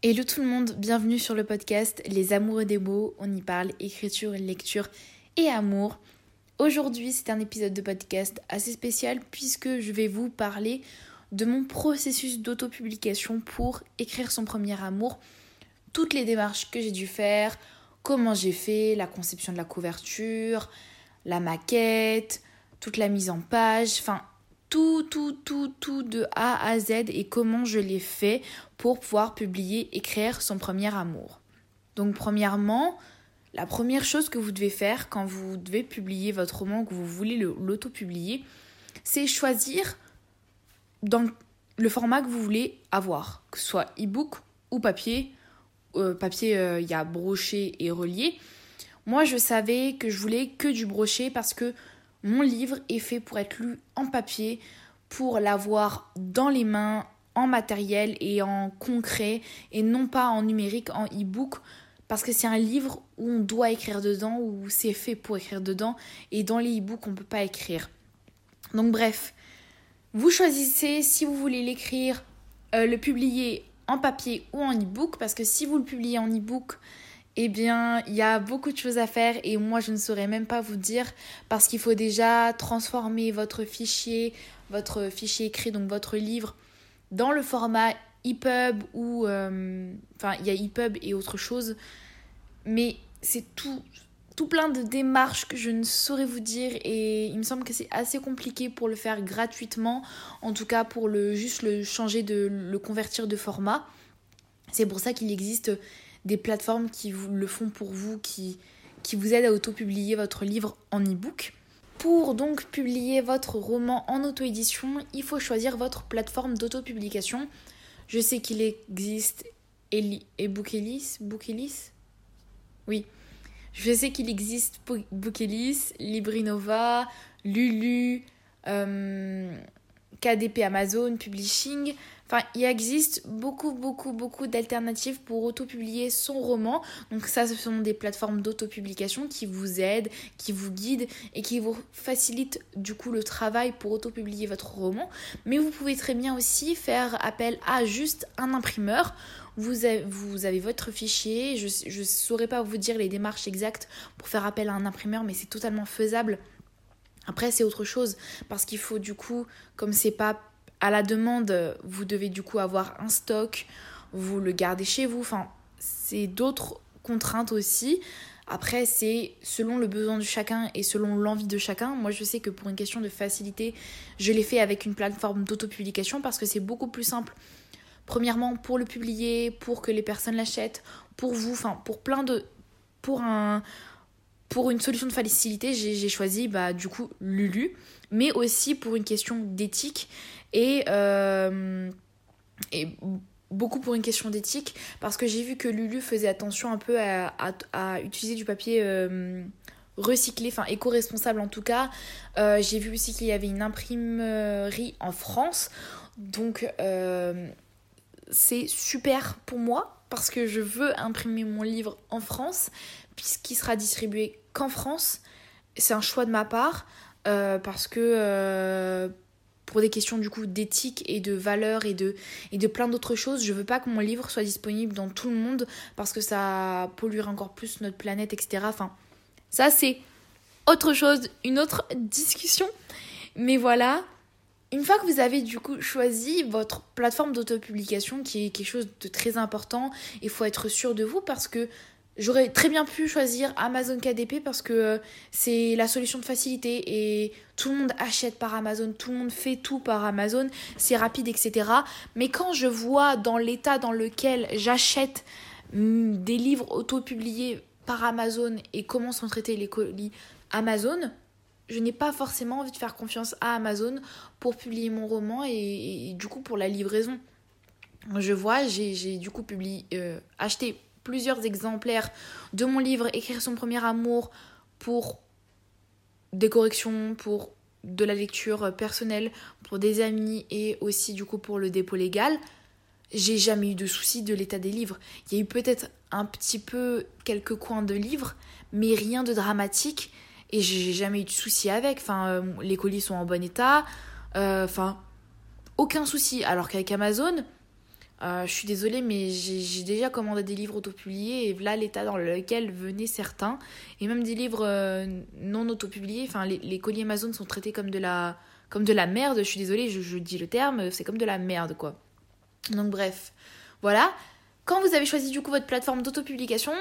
Hello tout le monde, bienvenue sur le podcast Les Amoureux des mots. On y parle écriture, lecture et amour. Aujourd'hui, c'est un épisode de podcast assez spécial puisque je vais vous parler de mon processus d'autopublication pour écrire son premier amour, toutes les démarches que j'ai dû faire, comment j'ai fait, la conception de la couverture, la maquette, toute la mise en page, enfin tout, tout, tout, tout de A à Z et comment je l'ai fait pour pouvoir publier, écrire son premier amour. Donc premièrement, la première chose que vous devez faire quand vous devez publier votre roman, que vous voulez l'auto-publier, c'est choisir dans le format que vous voulez avoir, que ce soit e-book ou papier. Euh, papier, euh, il y a broché et relié. Moi, je savais que je voulais que du broché parce que mon livre est fait pour être lu en papier, pour l'avoir dans les mains, en matériel et en concret, et non pas en numérique, en e-book, parce que c'est un livre où on doit écrire dedans, où c'est fait pour écrire dedans, et dans les e-books, on ne peut pas écrire. Donc bref, vous choisissez si vous voulez l'écrire, euh, le publier en papier ou en e-book, parce que si vous le publiez en e-book, eh bien, il y a beaucoup de choses à faire et moi, je ne saurais même pas vous dire parce qu'il faut déjà transformer votre fichier, votre fichier écrit, donc votre livre, dans le format EPUB ou... Euh, enfin, il y a EPUB et autre chose. Mais c'est tout, tout plein de démarches que je ne saurais vous dire et il me semble que c'est assez compliqué pour le faire gratuitement. En tout cas, pour le juste le changer de le convertir de format. C'est pour ça qu'il existe des plateformes qui vous le font pour vous, qui, qui vous aident à auto-publier votre livre en e-book. Pour donc publier votre roman en auto-édition, il faut choisir votre plateforme d'auto-publication. Je sais qu'il existe Eli et Bookelis, Bookelis Oui. Je sais qu'il existe Bookelis, Librinova, Lulu, euh, KDP Amazon, Publishing. Enfin, il existe beaucoup, beaucoup, beaucoup d'alternatives pour auto-publier son roman. Donc ça, ce sont des plateformes d'auto-publication qui vous aident, qui vous guident et qui vous facilitent du coup le travail pour auto-publier votre roman. Mais vous pouvez très bien aussi faire appel à juste un imprimeur. Vous avez, votre fichier. Je ne saurais pas vous dire les démarches exactes pour faire appel à un imprimeur, mais c'est totalement faisable. Après, c'est autre chose parce qu'il faut du coup, comme c'est pas à la demande, vous devez du coup avoir un stock, vous le gardez chez vous. Enfin, c'est d'autres contraintes aussi. Après, c'est selon le besoin de chacun et selon l'envie de chacun. Moi, je sais que pour une question de facilité, je l'ai fait avec une plateforme d'autopublication parce que c'est beaucoup plus simple. Premièrement, pour le publier, pour que les personnes l'achètent, pour vous, enfin, pour plein de. Pour un. Pour une solution de facilité, j'ai choisi bah, du coup Lulu, mais aussi pour une question d'éthique et, euh, et beaucoup pour une question d'éthique parce que j'ai vu que Lulu faisait attention un peu à, à, utiliser du papier euh, recyclé, enfin éco-responsable en tout cas. Euh, j'ai vu aussi qu'il y avait une imprimerie en France. Donc c'est super pour moi parce que je veux imprimer mon livre en France puisqu'il sera distribué qu'en France. C'est un choix de ma part parce que pour des questions du coup d'éthique et de valeur et de, plein d'autres choses. Je veux pas que mon livre soit disponible dans tout le monde parce que ça polluerait encore plus notre planète, etc. Enfin, ça c'est autre chose, une autre discussion. Mais voilà, une fois que vous avez du coup choisi votre plateforme d'autopublication, qui est quelque chose de très important, il faut être sûr de vous parce que J'aurais très bien pu choisir Amazon KDP parce que euh, c'est la solution de facilité et tout le monde achète par Amazon, tout le monde fait tout par Amazon, c'est rapide, etc. Mais quand je vois dans l'état dans lequel j'achète mm, des livres auto-publiés par Amazon et comment sont traités les colis Amazon, je n'ai pas forcément envie de faire confiance à Amazon pour publier mon roman et, du coup pour la livraison. Je vois, j'ai du coup publié, euh, acheté plusieurs exemplaires de mon livre Écrire son premier amour pour des corrections, pour de la lecture personnelle, pour des amis et aussi du coup pour le dépôt légal. J'ai jamais eu de soucis de l'état des livres. Il y a eu peut-être un petit peu quelques coins de livres, mais rien de dramatique et j'ai jamais eu de soucis avec. Enfin, euh, les colis sont en bon état. Euh, enfin, aucun souci. Alors qu'avec Amazon, Euh, je suis désolée, mais j'ai déjà commandé des livres autopubliés et voilà l'état dans lequel venaient certains. Et même des livres euh, non autopubliés, enfin les, les, colis Amazon sont traités comme de la, comme de la merde. Je suis désolée, je, je dis le terme, c'est comme de la merde quoi. Donc bref, voilà. Quand vous avez choisi du coup votre plateforme d'autopublication,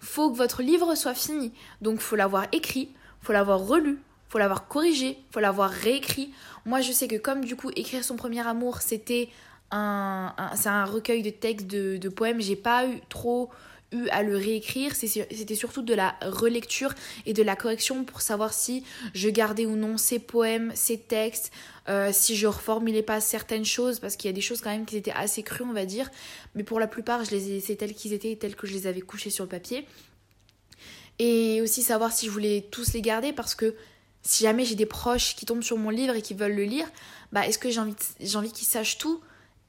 faut que votre livre soit fini. Donc faut l'avoir écrit, faut l'avoir relu, faut l'avoir corrigé, faut l'avoir réécrit. Moi je sais que comme du coup écrire son premier amour c'était un, c'est un recueil de textes de, de poèmes. J'ai pas eu trop eu à le réécrire, c'était surtout de la relecture et de la correction pour savoir si je gardais ou non ces poèmes, ces textes, euh, si je reformulais pas certaines choses, parce qu'il y a des choses quand même qui étaient assez crues, on va dire, mais pour la plupart, je les ai laissées telles qu'ils étaient, telles que je les avais couchées sur le papier. Et aussi savoir si je voulais tous les garder, parce que si jamais j'ai des proches qui tombent sur mon livre et qui veulent le lire, bah est-ce que j'ai envie, envie qu'ils sachent tout?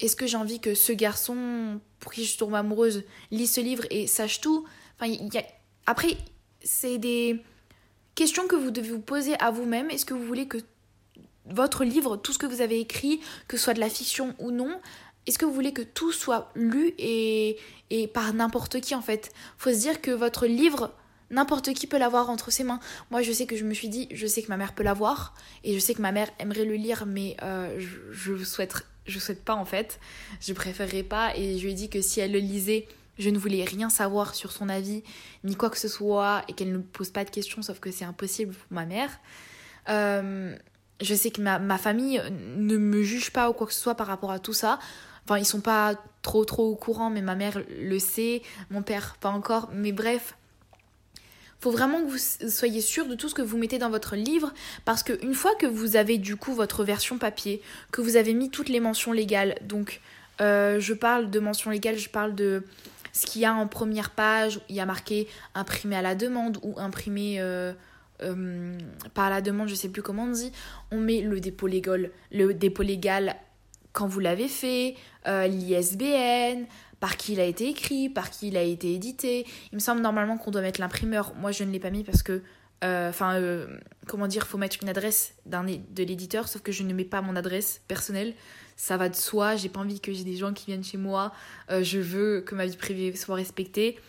Est-ce que j'ai envie que ce garçon pour qui je tombe amoureuse lise ce livre et sache tout? Enfin. Après, c'est des questions que vous devez vous poser à vous-même. Est-ce que vous voulez que votre livre, tout ce que vous avez écrit, que ce soit de la fiction ou non, est-ce que vous voulez que tout soit lu et, et par n'importe qui en fait? Faut se dire que votre livre, n'importe qui peut l'avoir entre ses mains. Moi, je sais que je me suis dit, je sais que ma mère peut l'avoir et je sais que ma mère aimerait le lire, mais euh, je, je souhaiterais je souhaite pas en fait. Je préférerais pas et je lui ai dit que si elle le lisait, je ne voulais rien savoir sur son avis ni quoi que ce soit et qu'elle ne pose pas de questions, sauf que c'est impossible pour ma mère. Euh, je sais que ma, ma, famille ne me juge pas ou quoi que ce soit par rapport à tout ça. Enfin, ils sont pas trop trop au courant, mais ma mère le sait, mon père pas encore. Mais bref, faut vraiment que vous soyez sûr de tout ce que vous mettez dans votre livre parce qu'une fois que vous avez du coup votre version papier, que vous avez mis toutes les mentions légales, donc euh, je parle de mentions légales, je parle de ce qu'il y a en première page, il y a marqué imprimé à la demande ou imprimé euh, euh, pas à la demande, je sais plus comment on dit, on met le dépôt légal, le dépôt légal quand vous l'avez fait, l'ISBN, par qui il a été écrit, par qui il a été édité. Il me semble normalement qu'on doit mettre l'imprimeur. Moi, je ne l'ai pas mis parce que, euh, enfin, euh, comment dire, faut mettre une adresse de l'éditeur, sauf que je ne mets pas mon adresse personnelle. Ça va de soi. J'ai pas envie que j'ai des gens qui viennent chez moi. Euh, je veux que ma vie privée soit respectée.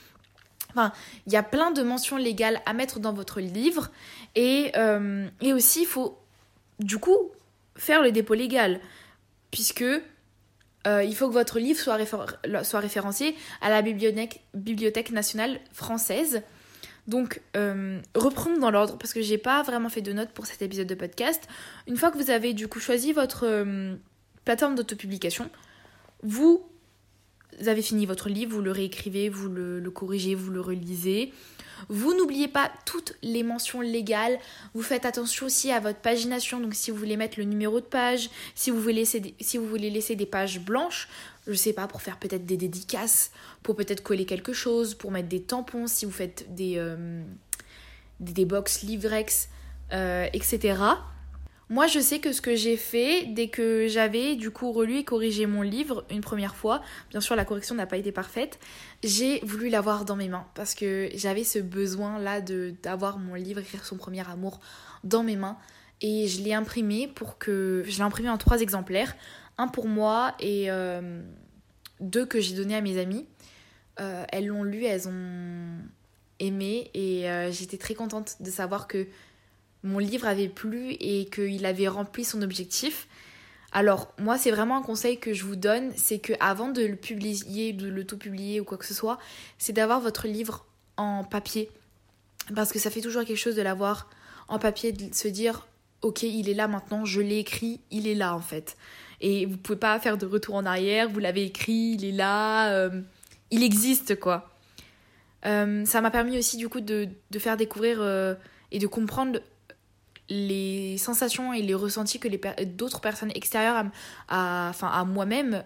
Enfin, il y a plein de mentions légales à mettre dans votre livre. Et, et aussi, il faut, du coup, faire le dépôt légal. Puisque euh, il faut que votre livre soit, soit, référencié à la Bibliothèque, nationale française. Donc, euh, reprenons dans l'ordre parce que j'ai pas vraiment fait de notes pour cet épisode de podcast. Une fois que vous avez du coup choisi votre euh, plateforme d'autopublication, vous avez fini votre livre, vous le réécrivez, vous le corrigez, vous le relisez. Vous n'oubliez pas toutes les mentions légales. Vous faites attention aussi à votre pagination. Donc si vous voulez mettre le numéro de page, si vous voulez laisser des, si vous voulez laisser des pages blanches, je sais pas, pour faire peut-être des dédicaces, pour peut-être coller quelque chose, pour mettre des tampons, si vous faites des, euh, des, box livrex, euh, etc. Moi, je sais que ce que j'ai fait dès que j'avais du coup relu et corrigé mon livre une première fois, bien sûr la correction n'a pas été parfaite, j'ai voulu l'avoir dans mes mains parce que j'avais ce besoin là de d'avoir mon livre écrire son premier amour dans mes mains et je l'ai imprimé pour que je l'ai imprimé en trois exemplaires, un pour moi et euh, deux que j'ai donné à mes amies. Euh, elles l'ont lu, elles ont aimé et euh, j'étais très contente de savoir que mon livre avait plu et qu'il avait rempli son objectif. Alors moi c'est vraiment un conseil que je vous donne, c'est que avant de le publier, de l'auto-publier ou quoi que ce soit, c'est d'avoir votre livre en papier. Parce que ça fait toujours quelque chose de l'avoir en papier, de se dire ok il est là maintenant, je l'ai écrit, il est là en fait. Et vous pouvez pas faire de retour en arrière, vous l'avez écrit, il est là, euh, il existe quoi. Euh, ça m'a permis aussi du coup de, faire découvrir euh, et de comprendre les sensations et les ressentis que d'autres personnes extérieures à, enfin, à moi-même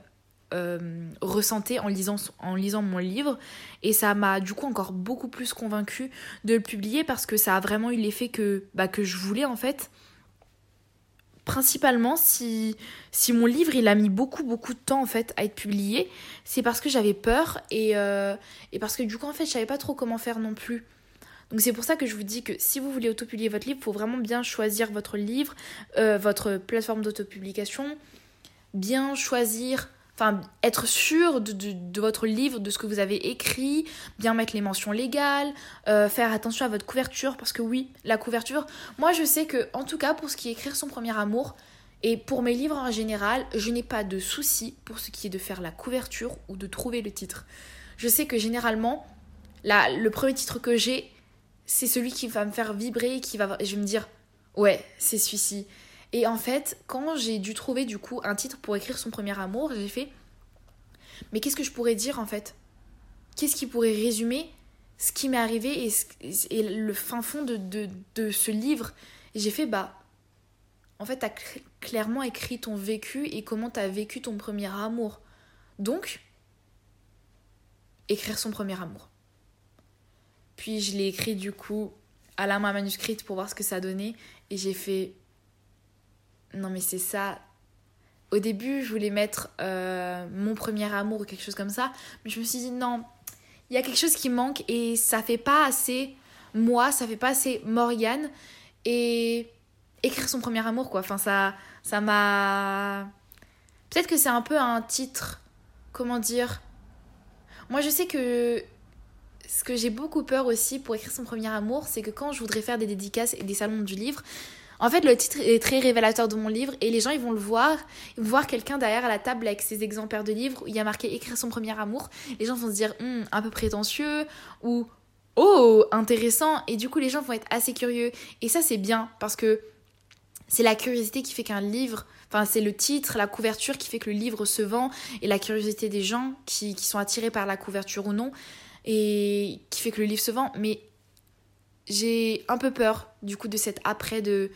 euh, ressentaient en lisant, en lisant mon livre. Et ça m'a du coup encore beaucoup plus convaincue de le publier parce que ça a vraiment eu l'effet que, bah, que je voulais en fait. Principalement, si, si mon livre il a mis beaucoup beaucoup de temps en fait à être publié, c'est parce que j'avais peur et, euh, et parce que du coup en fait je savais pas trop comment faire non plus. Donc c'est pour ça que je vous dis que si vous voulez autopublier votre livre, il faut vraiment bien choisir votre livre, euh, votre plateforme d'autopublication, bien choisir enfin être sûr de, votre livre, de ce que vous avez écrit, bien mettre les mentions légales, euh, faire attention à votre couverture parce que oui, la couverture, moi je sais que en tout cas pour ce qui est écrire son premier amour et pour mes livres en général, je n'ai pas de souci pour ce qui est de faire la couverture ou de trouver le titre. Je sais que généralement la, le premier titre que j'ai, c'est celui qui va me faire vibrer, qui va je vais me dire ouais, c'est celui-ci. Et en fait, quand j'ai dû trouver du coup un titre pour écrire son premier amour, j'ai fait mais qu'est-ce que je pourrais dire en fait? Qu'est-ce qui pourrait résumer ce qui m'est arrivé et, le fin fond de, de, ce livre? Et j'ai fait bah en fait, t'as clairement écrit ton vécu et comment t'as vécu ton premier amour. Donc, écrire son premier amour. Puis je l'ai écrit du coup à la main manuscrite pour voir ce que ça donnait et j'ai fait non mais c'est ça. Au début, je voulais mettre euh, mon premier amour ou quelque chose comme ça, mais je me suis dit non, il y a quelque chose qui manque et ça fait pas assez moi, ça fait pas assez Morgane et écrire son premier amour quoi. Enfin ça ça m'a peut-être que c'est un peu un titre comment dire Moi, je sais que ce que j'ai beaucoup peur aussi pour écrire son premier amour, c'est que quand je voudrais faire des dédicaces et des salons du livre, en fait, le titre est très révélateur de mon livre et les gens, ils vont le voir. Ils vont voir quelqu'un derrière à la table avec ses exemplaires de livres où il y a marqué écrire son premier amour. Les gens vont se dire, hum, un peu prétentieux ou oh, intéressant. Et du coup, les gens vont être assez curieux. Et ça, c'est bien parce que c'est la curiosité qui fait qu'un livre, enfin, c'est le titre, la couverture qui fait que le livre se vend et la curiosité des gens qui sont attirés par la couverture ou non et qui fait que le livre se vend. Mais j'ai un peu peur du coup de cet après de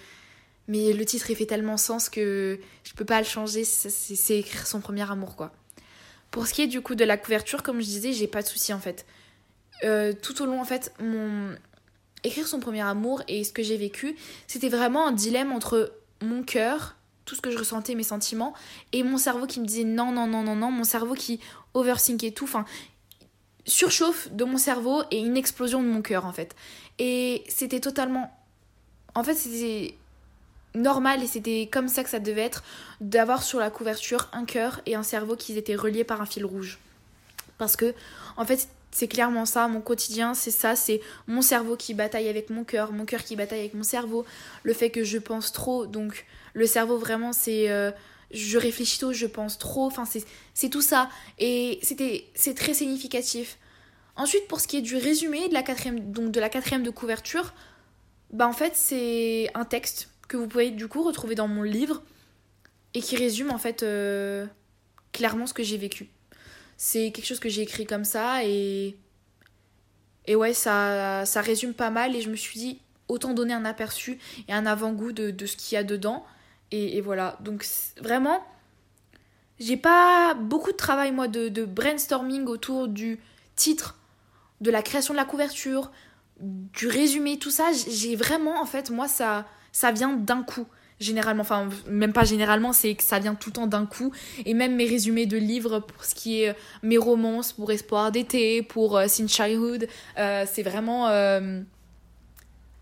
mais le titre il fait tellement sens que je peux pas le changer. C'est écrire son premier amour quoi. Pour ce qui est du coup de la couverture comme je disais j'ai pas de souci en fait. Euh, tout au long en fait mon écrire son premier amour et ce que j'ai vécu c'était vraiment un dilemme entre mon cœur tout ce que je ressentais mes sentiments et mon cerveau qui me disait non non non non non mon cerveau qui overthink et tout. Enfin surchauffe de mon cerveau et une explosion de mon cœur en fait. Et c'était totalement... En fait c'était normal et c'était comme ça que ça devait être d'avoir sur la couverture un cœur et un cerveau qui étaient reliés par un fil rouge. Parce que en fait c'est clairement ça, mon quotidien, c'est ça, c'est mon cerveau qui bataille avec mon cœur, mon cœur qui bataille avec mon cerveau, le fait que je pense trop, donc le cerveau vraiment c'est... Euh, je réfléchis trop, je pense trop, enfin c'est tout ça. Et c'était c'est très significatif. Ensuite, pour ce qui est du résumé de la quatrième, donc de la quatrième de couverture, bah en fait c'est un texte que vous pouvez du coup retrouver dans mon livre et qui résume en fait euh, clairement ce que j'ai vécu. C'est quelque chose que j'ai écrit comme ça et et ouais ça ça résume pas mal et je me suis dit autant donner un aperçu et un avant-goût de, de ce qu'il y a dedans et, voilà, donc vraiment, j'ai pas beaucoup de travail moi de, brainstorming autour du titre, de la création de la couverture, du résumé, tout ça. J'ai vraiment, en fait, moi, ça, ça vient d'un coup. Généralement, enfin, même pas généralement, c'est que ça vient tout le temps d'un coup. Et même mes résumés de livres pour ce qui est euh, mes romances, pour Espoir d'été, pour euh, Since Childhood, euh, c'est vraiment.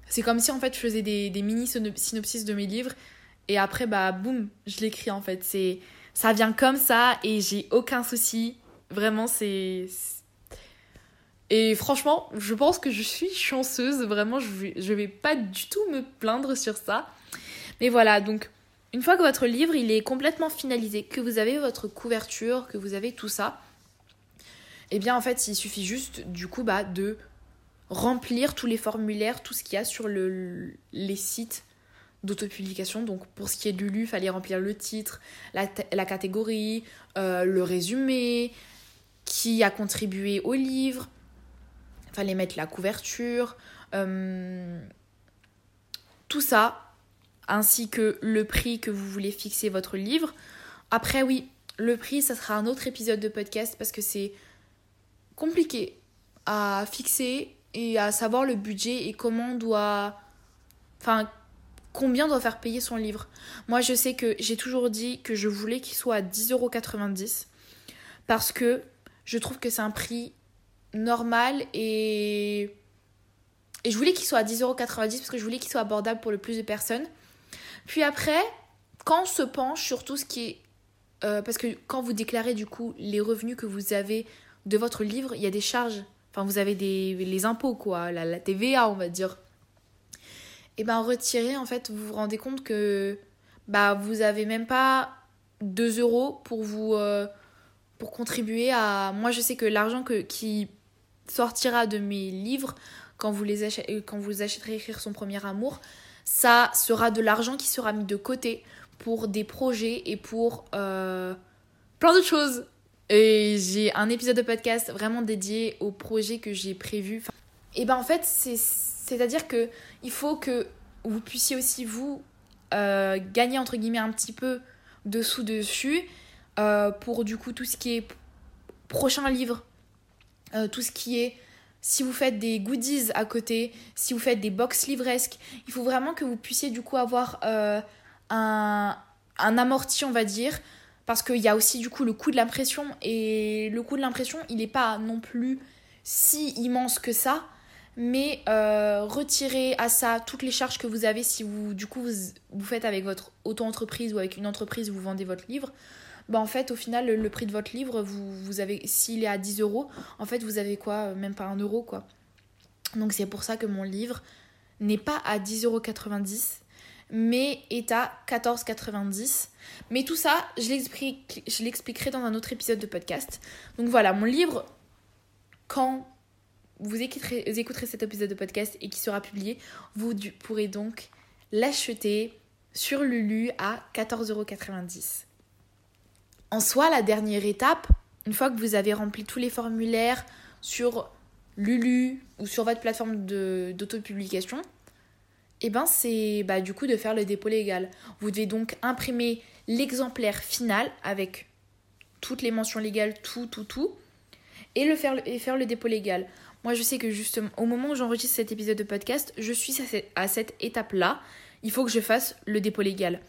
c'est comme si en fait je faisais des mini synopsis de mes livres et après, bah, boum, je l'écris en fait. C'est, ça vient comme ça et j'ai aucun souci. Vraiment, c'est. Et franchement, je pense que je suis chanceuse. Vraiment, je vais, vais pas du tout me plaindre sur ça. Mais voilà, donc, une fois que votre livre il est complètement finalisé, que vous avez votre couverture, que vous avez tout ça, eh bien, en fait, il suffit juste, du coup, bah, de remplir tous les formulaires, tout ce qu'il y a sur le, les sites d'autopublication. Donc pour ce qui est du Lulu, il fallait remplir le titre, la, catégorie, euh, le résumé, qui a contribué au livre. Il fallait mettre la couverture. Euh, tout ça, ainsi que le prix que vous voulez fixer votre livre. Après oui, le prix, ça sera un autre épisode de podcast parce que c'est compliqué à fixer et à savoir le budget et comment on doit... Enfin, combien doit faire payer son livre. Moi, je sais que j'ai toujours dit que je voulais qu'il soit à 10,90€ parce que je trouve que c'est un prix normal et. Je voulais qu'il soit à 10,90€ parce que je voulais qu'il soit abordable pour le plus de personnes. Puis après, quand on se penche sur tout ce qui est euh, parce que quand vous déclarez du coup les revenus que vous avez de votre livre, il y a des charges. Enfin, vous avez des, les impôts, quoi, la TVA, on va dire. Et ben, retirer, en fait, vous vous rendez compte que bah, vous avez même pas 2 euros pour vous. Euh, pour contribuer à. Moi, je sais que l'argent que, qui sortira de mes livres, quand vous, les achetez, quand vous achèterez Écrire son premier amour, ça sera de l'argent qui sera mis de côté pour des projets et pour euh, plein d'autres choses. Et j'ai un épisode de podcast vraiment dédié aux projets que j'ai prévus. Et ben en fait, c'est-à-dire que il faut que vous puissiez aussi vous euh, gagner entre guillemets un petit peu dessous dessus euh, pour du coup tout ce qui est prochain livre, tout ce qui est si vous faites des goodies à côté, si vous faites des box livresques, il faut vraiment que vous puissiez du coup avoir un, amorti, on va dire, parce qu'il y a aussi du coup le coût de l'impression, et le coût de l'impression, il n'est pas non plus si immense que ça, mais euh, retirez à ça toutes les charges que vous avez si vous, du coup, vous, faites avec votre auto-entreprise ou avec une entreprise, vous vendez votre livre. Bah en fait, au final, le, prix de votre livre, vous, vous avez, s'il est à 10 euros, en fait, vous avez quoi Même pas un euro, quoi. Donc c'est pour ça que mon livre n'est pas à 10,90 euros mais est à 14,90. Mais tout ça, je l'expliquerai dans un autre épisode de podcast. Donc voilà, mon livre, quand vous écouterez, cet épisode de podcast et qui sera publié, vous pourrez donc l'acheter sur Lulu à 14,90€. En soi, la dernière étape, une fois que vous avez rempli tous les formulaires sur Lulu ou sur votre plateforme d'autopublication, et eh ben c'est bah, du coup de faire le dépôt légal. Vous devez donc imprimer l'exemplaire final avec toutes les mentions légales, tout, tout, tout, et faire le dépôt légal. Moi, je sais que justement, au moment où j'enregistre cet épisode de podcast, je suis à cette, étape-là. Il faut que je fasse le dépôt légal.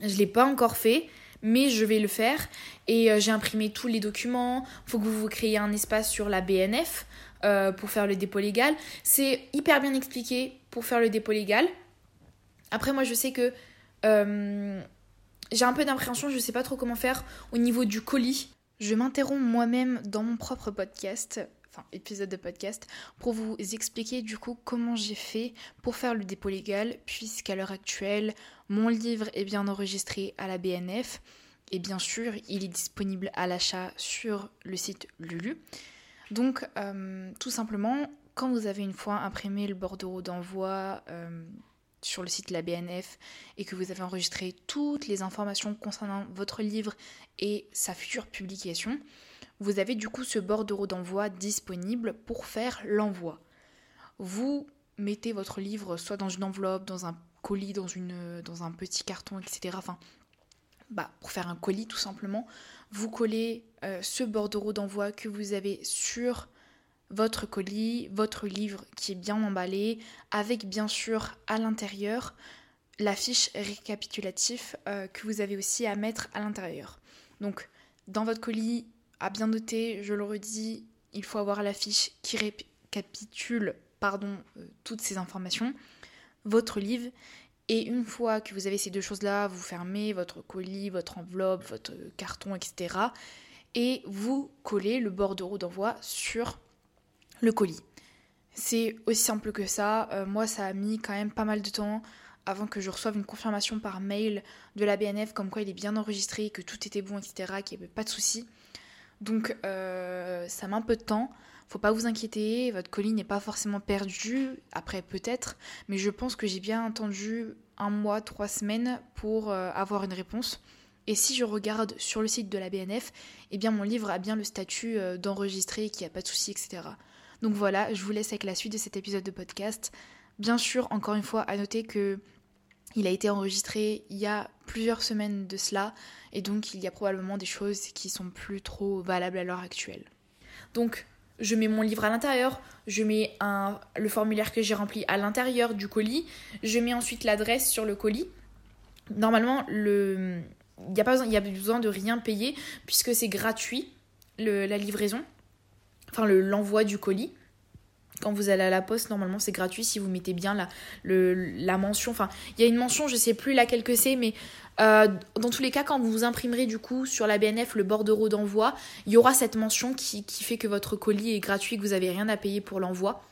Je ne l'ai pas encore fait, mais je vais le faire. Et euh, j'ai imprimé tous les documents. Il faut que vous vous créiez un espace sur la BNF euh, pour faire le dépôt légal. C'est hyper bien expliqué pour faire le dépôt légal. Après, moi, je sais que euh, j'ai un peu d'appréhension, je sais pas trop comment faire au niveau du colis. Je m'interromps moi-même dans mon propre podcast, enfin épisode de podcast, pour vous expliquer du coup comment j'ai fait pour faire le dépôt légal, puisqu'à l'heure actuelle, mon livre est bien enregistré à la BNF. Et bien sûr, il est disponible à l'achat sur le site Lulu. Donc, euh, tout simplement, quand vous avez une fois imprimé le bordereau d'envoi euh, sur le site de la BNF et que vous avez enregistré toutes les informations concernant votre livre et sa future publication, vous avez du coup ce bordereau d'envoi disponible pour faire l'envoi. Vous mettez votre livre soit dans une enveloppe, dans un colis, dans, un petit carton, etc. Enfin, bah, pour faire un colis tout simplement, vous collez euh, ce bordereau d'envoi que vous avez sur votre colis, votre livre qui est bien emballé, avec bien sûr à l'intérieur la fiche récapitulative euh, que vous avez aussi à mettre à l'intérieur. Donc dans votre colis, à bien noter, je le redis, il faut avoir la fiche qui récapitule pardon, euh, toutes ces informations, votre livre et une fois que vous avez ces deux choses-là, vous fermez votre colis, votre enveloppe, votre carton, etc. Et vous collez le bordereau d'envoi sur le colis. C'est aussi simple que ça. Euh, moi, ça a mis quand même pas mal de temps avant que je reçoive une confirmation par mail de la BNF comme quoi il est bien enregistré, que tout était bon, etc., qu'il n'y avait pas de soucis. Donc euh, ça met un peu de temps. Faut pas vous inquiéter, votre colis n'est pas forcément perdu, après peut-être, mais je pense que j'ai bien attendu un mois, trois semaines pour euh, avoir une réponse. Et si je regarde sur le site de la BNF, eh bien mon livre a bien le statut euh, d'enregistré, qu'il n'y a pas de souci, etc. Donc voilà, je vous laisse avec la suite de cet épisode de podcast. Bien sûr, encore une fois, à noter que il a été enregistré il y a plusieurs semaines de cela, et donc il y a probablement des choses qui sont plus trop valables à l'heure actuelle. Donc je mets mon livre à l'intérieur, je mets le formulaire que j'ai rempli à l'intérieur du colis, je mets ensuite l'adresse sur le colis. Normalement, le, il n'y a, pas besoin, de rien payer puisque c'est gratuit, la livraison, enfin l'envoi du colis. Quand vous allez à la poste, normalement c'est gratuit si vous mettez bien la, la mention. Enfin, il y a une mention, je sais plus laquelle que c'est, mais euh, dans tous les cas, quand vous imprimerez du coup sur la BNF le bordereau d'envoi, il y aura cette mention qui, qui, fait que votre colis est gratuit, que vous n'avez rien à payer pour l'envoi.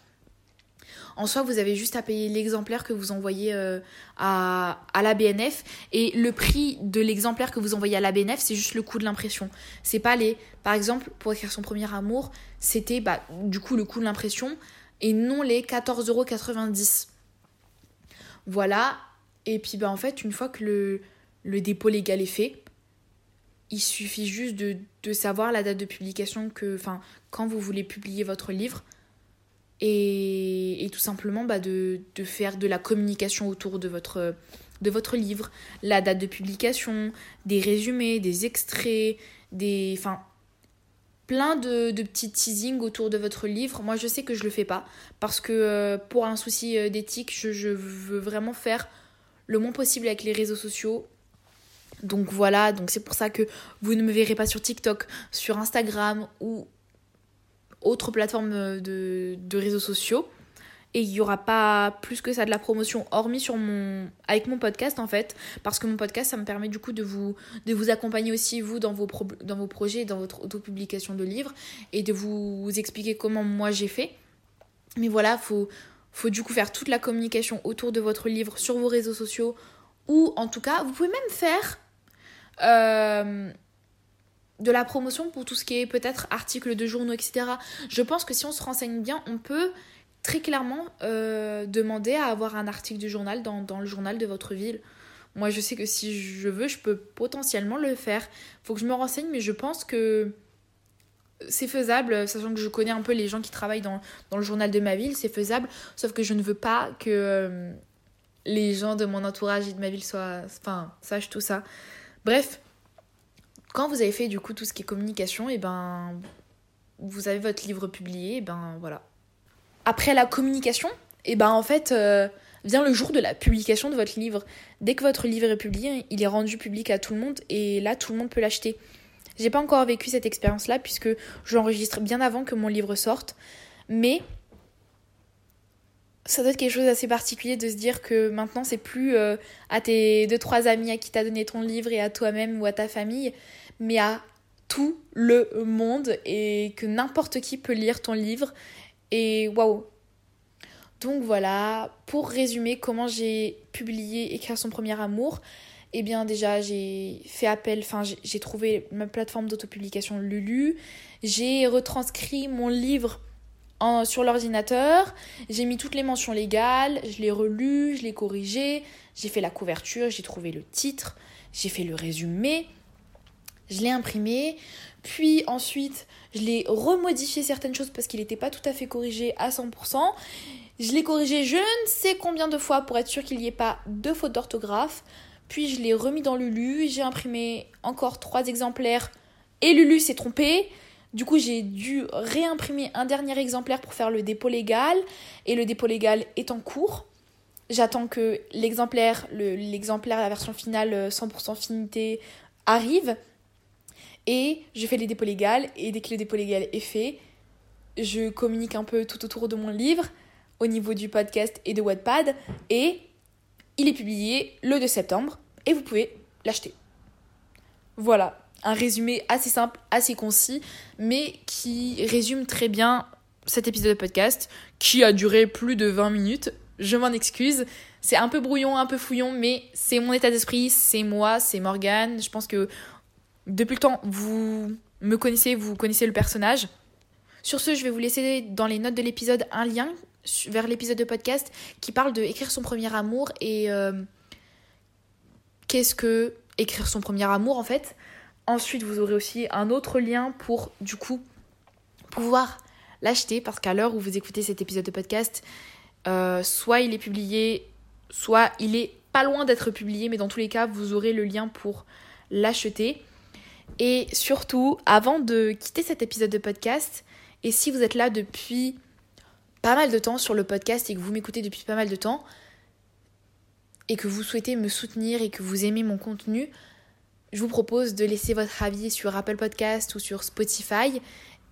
En soi, vous avez juste à payer l'exemplaire que vous envoyez euh, à, à, la BNF. Et le prix de l'exemplaire que vous envoyez à la BNF, c'est juste le coût de l'impression. C'est pas les. Par exemple, pour écrire son premier amour, c'était bah, du coup le coût de l'impression et non les 14,90€. Voilà. Et puis bah, en fait, une fois que le, le dépôt légal est fait, il suffit juste de, de savoir la date de publication que, enfin, quand vous voulez publier votre livre et, et tout simplement bah, de, de, faire de la communication autour de votre, de votre livre, la date de publication, des résumés, des extraits, des, enfin, plein de, de, petits teasings autour de votre livre. Moi, je sais que je le fais pas parce que euh, pour un souci euh, d'éthique, je, veux vraiment faire le moins possible avec les réseaux sociaux. Donc voilà, donc c'est pour ça que vous ne me verrez pas sur TikTok, sur Instagram ou autre plateforme de, de réseaux sociaux et il n'y aura pas plus que ça de la promotion hormis sur mon avec mon podcast en fait. Parce que mon podcast ça me permet du coup de vous de vous accompagner aussi vous dans vos dans projets dans votre autopublication de livres et de vous expliquer comment moi j'ai fait. Mais voilà faut faut du coup faire toute la communication autour de votre livre sur vos réseaux sociaux ou en tout cas vous pouvez même faire euh, de la promotion pour tout ce qui est peut-être articles de journaux etc je pense que si on se renseigne bien on peut très clairement euh, demander à avoir un article du journal dans, le journal de votre ville. Moi, je sais que si je veux, je peux potentiellement le faire. Faut que je me renseigne, mais je pense que c'est faisable, sachant que je connais un peu les gens qui travaillent dans, le journal de ma ville, c'est faisable, sauf que je ne veux pas que euh, les gens de mon entourage et de ma ville soient, enfin, sachent tout ça. Bref, quand vous avez fait du coup tout ce qui est communication, et eh ben vous avez votre livre publié, et ben voilà, après la communication, et eh ben en fait euh, vient le jour de la publication de votre livre. Dès que votre livre est publié, il est rendu public à tout le monde et là tout le monde peut l'acheter. J'ai pas encore vécu cette expérience là puisque j'enregistre bien avant que mon livre sorte, mais ça doit être quelque chose d'assez particulier de se dire que maintenant c'est plus euh, à tes deux trois amis à qui t'as donné ton livre et à toi-même ou à ta famille, mais à tout le monde et que n'importe qui peut lire ton livre et waouh. Donc voilà, pour résumer comment j'ai publié Écrire son premier amour, eh bien déjà j'ai fait appel, enfin j'ai trouvé ma plateforme d'autopublication Lulu, j'ai retranscrit mon livre en, sur l'ordinateur, j'ai mis toutes les mentions légales, je l'ai relu, je l'ai corrigé, j'ai fait la couverture, j'ai trouvé le titre, j'ai fait le résumé, je l'ai imprimé, puis ensuite je l'ai remodifié certaines choses parce qu'il n'était pas tout à fait corrigé à 100%. Je l'ai corrigé je ne sais combien de fois pour être sûr qu'il n'y ait pas de faute d'orthographe. Puis je l'ai remis dans Lulu, j'ai imprimé encore trois exemplaires et Lulu s'est trompé. Du coup, j'ai dû réimprimer un dernier exemplaire pour faire le dépôt légal et le dépôt légal est en cours. J'attends que l'exemplaire, l'exemplaire, la version finale 100% finité arrive et je fais les dépôts légales. Et dès que le dépôt légal est fait, je communique un peu tout autour de mon livre au niveau du podcast et de Wattpad. Et il est publié le 2 septembre et vous pouvez l'acheter. Voilà, un résumé assez simple, assez concis, mais qui résume très bien cet épisode de podcast qui a duré plus de 20 minutes. Je m'en excuse. C'est un peu brouillon, un peu fouillon, mais c'est mon état d'esprit, c'est moi, c'est Morgane. Je pense que depuis le temps, vous me connaissez, vous connaissez le personnage. Sur ce, je vais vous laisser dans les notes de l'épisode un lien vers l'épisode de podcast qui parle de écrire son premier amour et euh, qu'est-ce que écrire son premier amour en fait. Ensuite, vous aurez aussi un autre lien pour du coup pouvoir l'acheter parce qu'à l'heure où vous écoutez cet épisode de podcast, euh, soit il est publié, soit il est pas loin d'être publié, mais dans tous les cas, vous aurez le lien pour l'acheter. Et surtout, avant de quitter cet épisode de podcast, et si vous êtes là depuis pas mal de temps sur le podcast et que vous m'écoutez depuis pas mal de temps, et que vous souhaitez me soutenir et que vous aimez mon contenu, je vous propose de laisser votre avis sur Apple Podcast ou sur Spotify.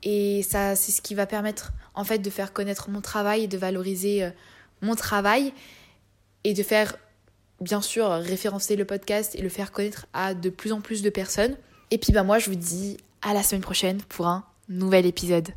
Et ça, c'est ce qui va permettre en fait de faire connaître mon travail et de valoriser euh, mon travail et de faire bien sûr référencer le podcast et le faire connaître à de plus en plus de personnes. Et puis bah moi je vous dis à la semaine prochaine pour un nouvel épisode.